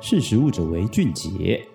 识时务者为俊杰。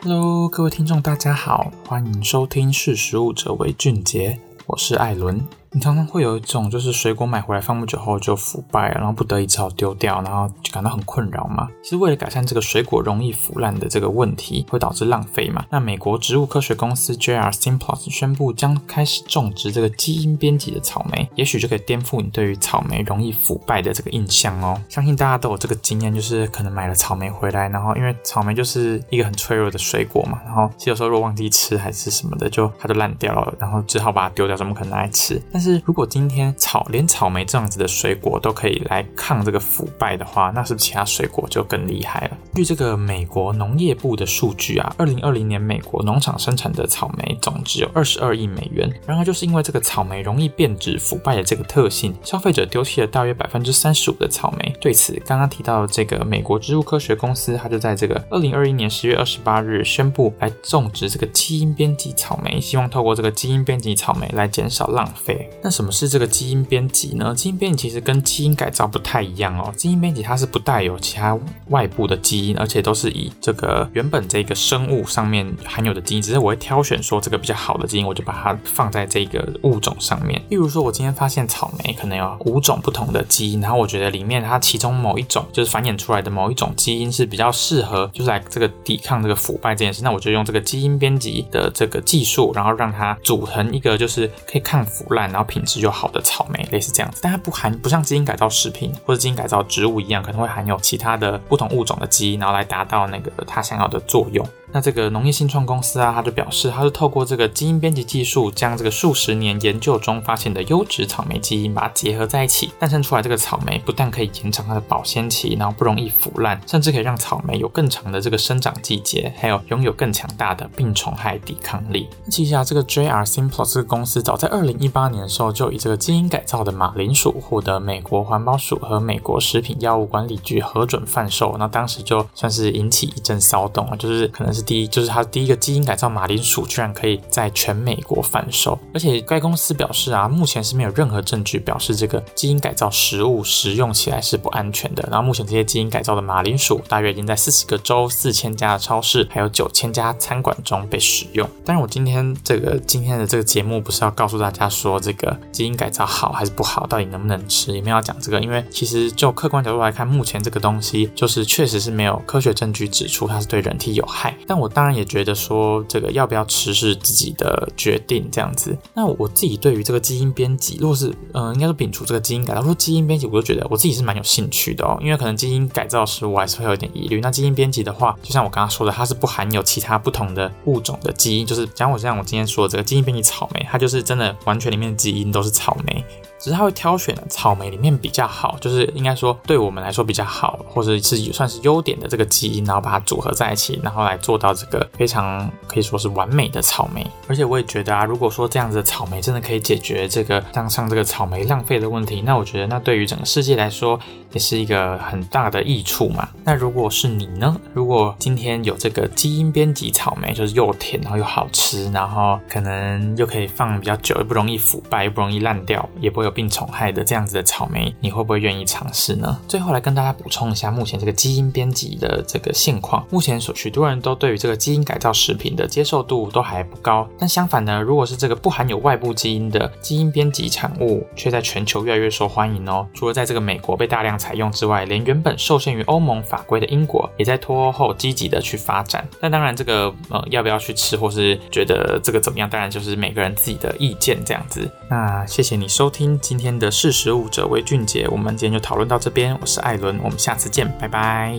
Hello，各位听众，大家好，欢迎收听《识时务者为俊杰》，我是艾伦。你常常会有一种，就是水果买回来放不久后就腐败，然后不得已只好丢掉，然后就感到很困扰嘛。其实为了改善这个水果容易腐烂的这个问题，会导致浪费嘛。那美国植物科学公司 J.R. Simplot 宣布将开始种植这个基因编辑的草莓，也许就可以颠覆你对于草莓容易腐败的这个印象哦。相信大家都有这个经验，就是可能买了草莓回来，然后因为草莓就是一个很脆弱的水果嘛，然后其实有时候如果忘记吃还是什么的，就它就烂掉了，然后只好把它丢掉，怎么可能拿来吃？是如果今天草连草莓这样子的水果都可以来抗这个腐败的话，那是不是其他水果就更厉害了？据这个美国农业部的数据啊，二零二零年美国农场生产的草莓总值有二十二亿美元。然而就是因为这个草莓容易变质腐败的这个特性，消费者丢弃了大约百分之三十五的草莓。对此，刚刚提到的这个美国植物科学公司，它就在这个二零二一年十月二十八日宣布来种植这个基因编辑草莓，希望透过这个基因编辑草莓来减少浪费。那什么是这个基因编辑呢？基因编辑其实跟基因改造不太一样哦。基因编辑它是不带有其他外部的基因，而且都是以这个原本这个生物上面含有的基因，只是我会挑选说这个比较好的基因，我就把它放在这个物种上面。例如说，我今天发现草莓可能有五种不同的基因，然后我觉得里面它其中某一种就是繁衍出来的某一种基因是比较适合，就是来这个抵抗这个腐败这件事，那我就用这个基因编辑的这个技术，然后让它组成一个就是可以抗腐烂，然后品质又好的。草莓类似这样子，但它不含不像基因改造食品或者基因改造植物一样，可能会含有其他的不同物种的基因，然后来达到那个它想要的作用。那这个农业新创公司啊，他就表示，他是透过这个基因编辑技术，将这个数十年研究中发现的优质草莓基因，把它结合在一起，诞生出来这个草莓不但可以延长它的保鲜期，然后不容易腐烂，甚至可以让草莓有更长的这个生长季节，还有拥有更强大的病虫害抵抗力。其实啊，这个 JR Simplot 这个公司早在二零一八年的时候，就以这个基因改造的马铃薯获得美国环保署和美国食品药物管理局核准贩售，那当时就算是引起一阵骚动啊，就是可能是。第一就是它第一个基因改造马铃薯居然可以在全美国贩售，而且该公司表示啊，目前是没有任何证据表示这个基因改造食物食用起来是不安全的。然后目前这些基因改造的马铃薯大约已经在四十个州、四千家的超市，还有九千家餐馆中被使用。当然，我今天这个今天的这个节目不是要告诉大家说这个基因改造好还是不好，到底能不能吃，也没有要讲这个，因为其实就客观角度来看，目前这个东西就是确实是没有科学证据指出它是对人体有害，但我当然也觉得说这个要不要吃是自己的决定这样子。那我自己对于这个基因编辑，如果是嗯、呃，应该是摒除这个基因改造，说基因编辑，我就觉得我自己是蛮有兴趣的哦。因为可能基因改造时我还是会有点疑虑。那基因编辑的话，就像我刚刚说的，它是不含有其他不同的物种的基因，就是讲我像我今天说的这个基因编辑草莓，它就是真的完全里面的基因都是草莓。只是他会挑选草莓里面比较好，就是应该说对我们来说比较好，或者是算是优点的这个基因，然后把它组合在一起，然后来做到这个非常可以说是完美的草莓。而且我也觉得啊，如果说这样子的草莓真的可以解决这个像像这个草莓浪费的问题，那我觉得那对于整个世界来说也是一个很大的益处嘛。那如果是你呢？如果今天有这个基因编辑草莓，就是又甜然后又好吃，然后可能又可以放比较久，又不容易腐败，又不容易烂掉，也不会有。病虫害的这样子的草莓，你会不会愿意尝试呢？最后来跟大家补充一下，目前这个基因编辑的这个现况，目前所许多人都对于这个基因改造食品的接受度都还不高。但相反呢，如果是这个不含有外部基因的基因编辑产物，却在全球越来越受欢迎哦。除了在这个美国被大量采用之外，连原本受限于欧盟法规的英国，也在脱欧后积极的去发展。但当然，这个呃要不要去吃，或是觉得这个怎么样，当然就是每个人自己的意见这样子。那谢谢你收听。今天的识食物者为俊杰，我们今天就讨论到这边。我是艾伦，我们下次见，拜拜。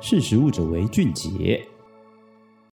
识时务者为俊杰。